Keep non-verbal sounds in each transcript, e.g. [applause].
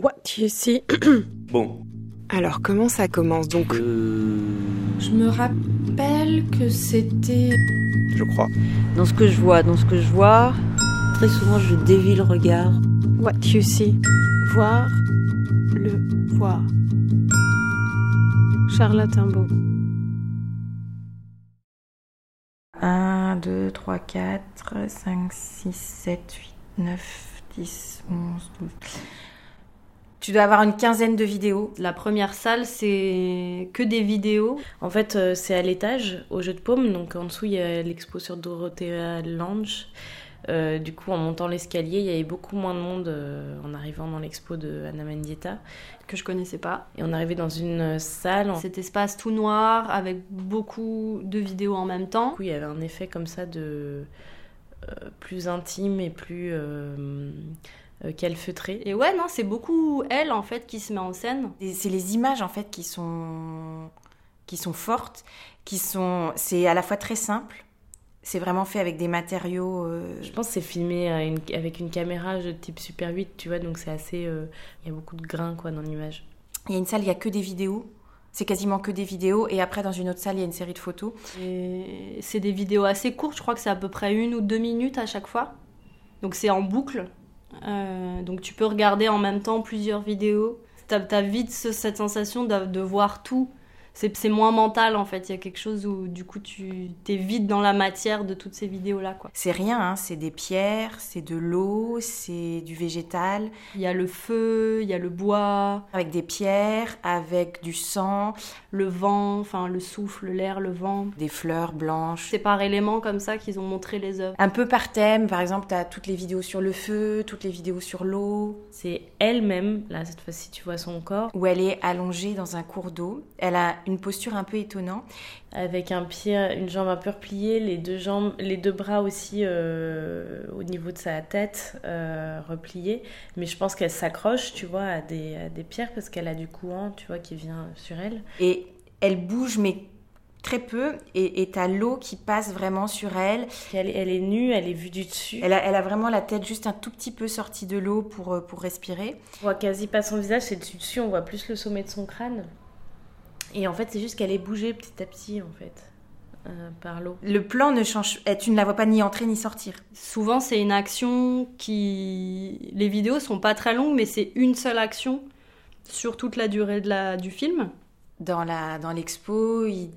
What you see? [clears throat] Bon. Alors comment ça commence donc? Euh, Je me rappelle que c'était. je crois. Dans ce que je vois, dans ce que je vois, très souvent je dévie le regard. What you see? Voir le voir. Charlotte Imbeau. 1, 2, 3, 4, 5, 6, 7, 8, 9, 10, 11, 12. Tu dois avoir une quinzaine de vidéos. La première salle, c'est que des vidéos. En fait, euh, c'est à l'étage, au jeu de paume. Donc en dessous, il y a l'expo sur Dorothea Lange. Euh, du coup, en montant l'escalier, il y avait beaucoup moins de monde euh, en arrivant dans l'expo de Anna Mendieta. que je connaissais pas. Et on arrivait dans une salle. En... Cet espace tout noir avec beaucoup de vidéos en même temps. Du coup, il y avait un effet comme ça de euh, plus intime et plus euh, euh, calfeutré. Et ouais, non, c'est beaucoup elle en fait qui se met en scène. C'est les images en fait qui sont qui sont fortes, qui sont c'est à la fois très simple. C'est vraiment fait avec des matériaux euh, Je pense que c'est filmé une- avec une caméra de type Super 8, tu vois, donc c'est assez. euh, Il y a beaucoup de grains quoi dans l'image. Il y a une salle, il y a que des vidéos. C'est quasiment que des vidéos. Et après, dans une autre salle, il y a une série de photos. Et c'est des vidéos assez courtes, je crois que c'est à peu près une ou deux minutes à chaque fois. Donc c'est en boucle. Euh, donc tu peux regarder en même temps plusieurs vidéos. T'as as vite ce- cette sensation de voir tout. C'est moins mental en fait. Il y a quelque chose où du coup tu t'es vite dans la matière de toutes ces vidéos là quoi. C'est rien, hein, c'est des pierres, c'est de l'eau, c'est du végétal, Il y a le feu, il y a le bois, avec des pierres, avec du sang, le vent, enfin le souffle, l'air, le vent. des fleurs blanches. C'est par éléments comme ça qu'ils ont montré les œuvres. Un peu par thème, par exemple, tu as toutes les vidéos sur le feu, toutes les vidéos sur l'eau, C'est elle-même, là cette fois-ci tu vois son corps, où elle est allongée dans un cours d'eau. Elle a une posture un peu étonnante. avec un pied, une jambe un peu repliée, les deux jambes, les deux bras aussi euh, au niveau de sa tête euh, repliés. Mais je pense qu'elle s'accroche, tu vois, à des, à des pierres parce qu'elle a du courant, tu vois, qui vient sur elle. Et elle bouge, mais très peu, et tu as l'eau qui passe vraiment sur elle. Elle, est- elle est nue, elle est vue du dessus. Elle a, elle a vraiment la tête juste un tout petit peu sortie de l'eau pour, euh, pour respirer. On voit quasi pas son visage, c'est dessus dessus, on voit plus le sommet de son crâne. Et en fait, c'est juste qu'elle est bougée petit à petit, en fait, euh, par l'eau. Le plan ne change, eh, tu ne la vois pas ni entrer ni sortir. Souvent, c'est une action qui. Les vidéos sont pas très longues, mais c'est une seule action sur toute la durée de la... du film. Dans la dans l'expo, il-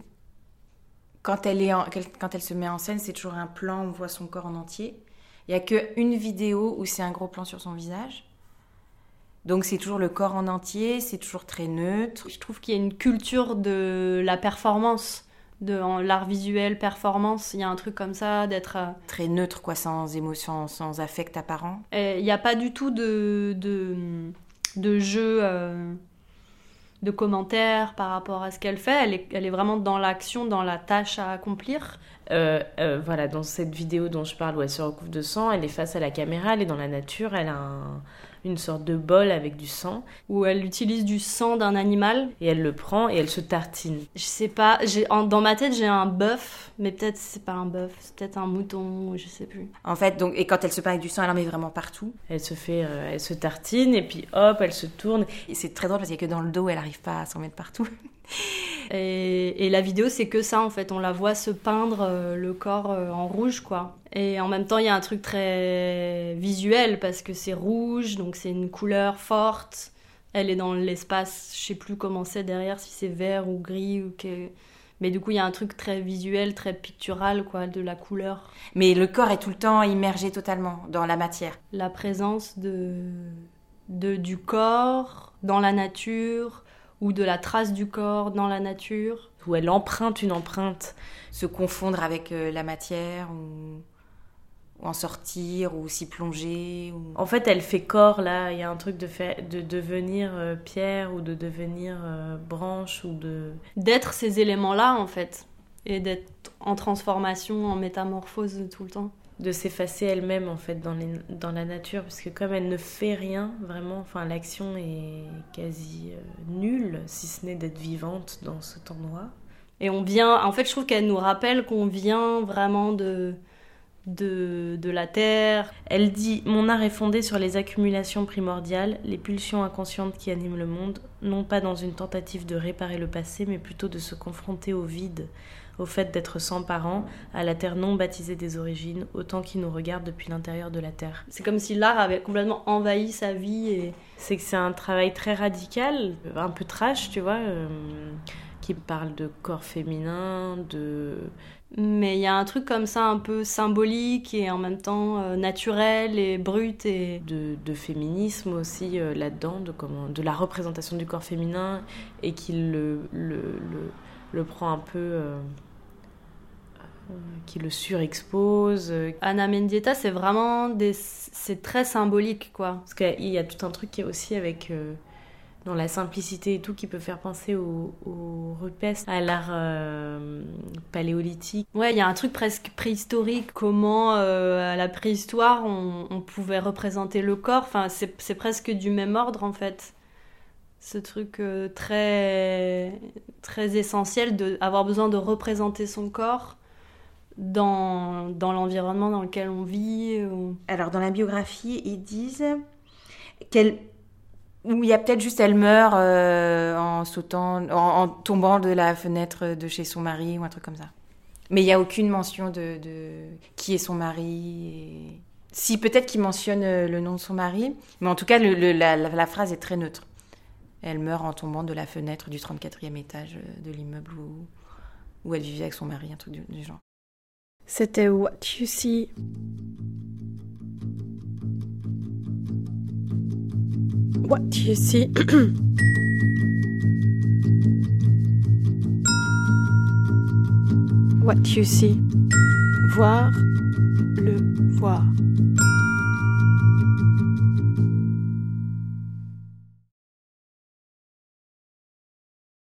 quand elle est en- quand elle se met en scène, c'est toujours un plan où on voit son corps en entier. Il y a que une vidéo où c'est un gros plan sur son visage. Donc c'est toujours le corps en entier, c'est toujours très neutre. Je trouve qu'il y a une culture de la performance, de l'art visuel, performance. Il y a un truc comme ça, d'être. euh, Très neutre, quoi, sans émotion, sans affect apparent. et Il n'y a pas du tout de, de, de jeu, euh, de commentaires par rapport à ce qu'elle fait. Elle est, elle est vraiment dans l'action, dans la tâche à accomplir. Euh, euh, voilà, dans cette vidéo dont je parle où elle se recouvre de sang, elle est face à la caméra, elle est dans la nature, elle a un- une sorte de bol avec du sang Où elle utilise du sang d'un animal. et elle le prend et elle se tartine. Je sais pas, j'ai, en- dans ma tête j'ai un bœuf, mais peut-être c'est pas un bœuf, c'est peut-être un mouton, je sais plus. En fait, donc, et quand elle se peint avec du sang, elle en met vraiment partout. Elle se fait, euh, elle se tartine et puis hop, elle se tourne. Et c'est très drôle parce qu'il y a que dans le dos, elle n'arrive pas à s'en mettre partout. [laughs] Et, et la vidéo, c'est que ça en fait. On la voit se peindre euh, le corps euh, en rouge, quoi. Et en même temps, il y a un truc très visuel parce que c'est rouge, donc c'est une couleur forte. Elle est dans l'espace, je sais plus comment c'est derrière, si c'est vert ou gris ou que. Mais du coup, il y a un truc très visuel, très pictural, quoi, de la couleur. Mais le corps est tout le temps immergé totalement dans la matière. La présence de, de du corps dans la nature ou de la trace du corps dans la nature. Où elle emprunte une empreinte. Se confondre avec euh, la matière ou, ou en sortir ou s'y plonger. Ou... En fait, elle fait corps là. Il y a un truc de, fait, de devenir euh, pierre ou de devenir euh, branche ou de. d'être ces éléments-là en fait et d'être en transformation, en métamorphose tout le temps. De s'effacer elle-même en fait dans, dans la nature parce que comme elle ne fait rien vraiment enfin l'action est quasi euh, nulle si ce n'est d'être vivante dans cet endroit. Et on vient, en fait, je trouve qu'elle nous rappelle qu'on vient vraiment de de, de la terre. Elle dit Mon art est fondé sur les accumulations primordiales, les pulsions inconscientes qui animent le monde, non pas dans une tentative de réparer le passé, mais plutôt de se confronter au vide, au fait d'être sans parents, à la terre non baptisée des origines, autant qui nous regarde depuis l'intérieur de la terre. C'est comme si l'art avait complètement envahi sa vie et C'est que c'est un travail très radical, un peu trash, tu vois, euh, qui parle de corps féminin, de mais il y a un truc comme ça un peu symbolique et en même temps euh, naturel et brut et de, de féminisme aussi euh, là-dedans, de, comment, de la représentation du corps féminin et qu'il le, le, le, le prend un peu. euh, qui le surexpose. Anna Mendieta c'est vraiment des c'est très symbolique quoi. Parce qu'il y a tout un truc qui est aussi avec. Dans la simplicité et tout, qui peut faire penser au, au rupestre, à l'art euh, paléolithique. Ouais, il y a un truc presque préhistorique, comment euh, à la préhistoire on, on pouvait représenter le corps, enfin c'est c'est presque du même ordre en fait. Ce truc euh, très très essentiel de avoir besoin de représenter son corps dans, dans l'environnement dans lequel on vit. ou- Alors, dans la biographie, ils disent qu'elle. Ou il y a peut-être juste elle meurt euh, en sautant, en, tombant de la fenêtre de chez son mari ou un truc comme ça. Mais il n'y a aucune mention de, qui est son mari. Si, peut-être qu'il mentionne euh, le nom de son mari, mais en tout cas, la, phrase est très neutre. Elle meurt en tombant de la fenêtre du 34e étage euh, de l'immeuble où, où elle vivait avec son mari, un truc du, du genre. C'était What You See. What do You See. [clears throat] What You See. Voir le voir.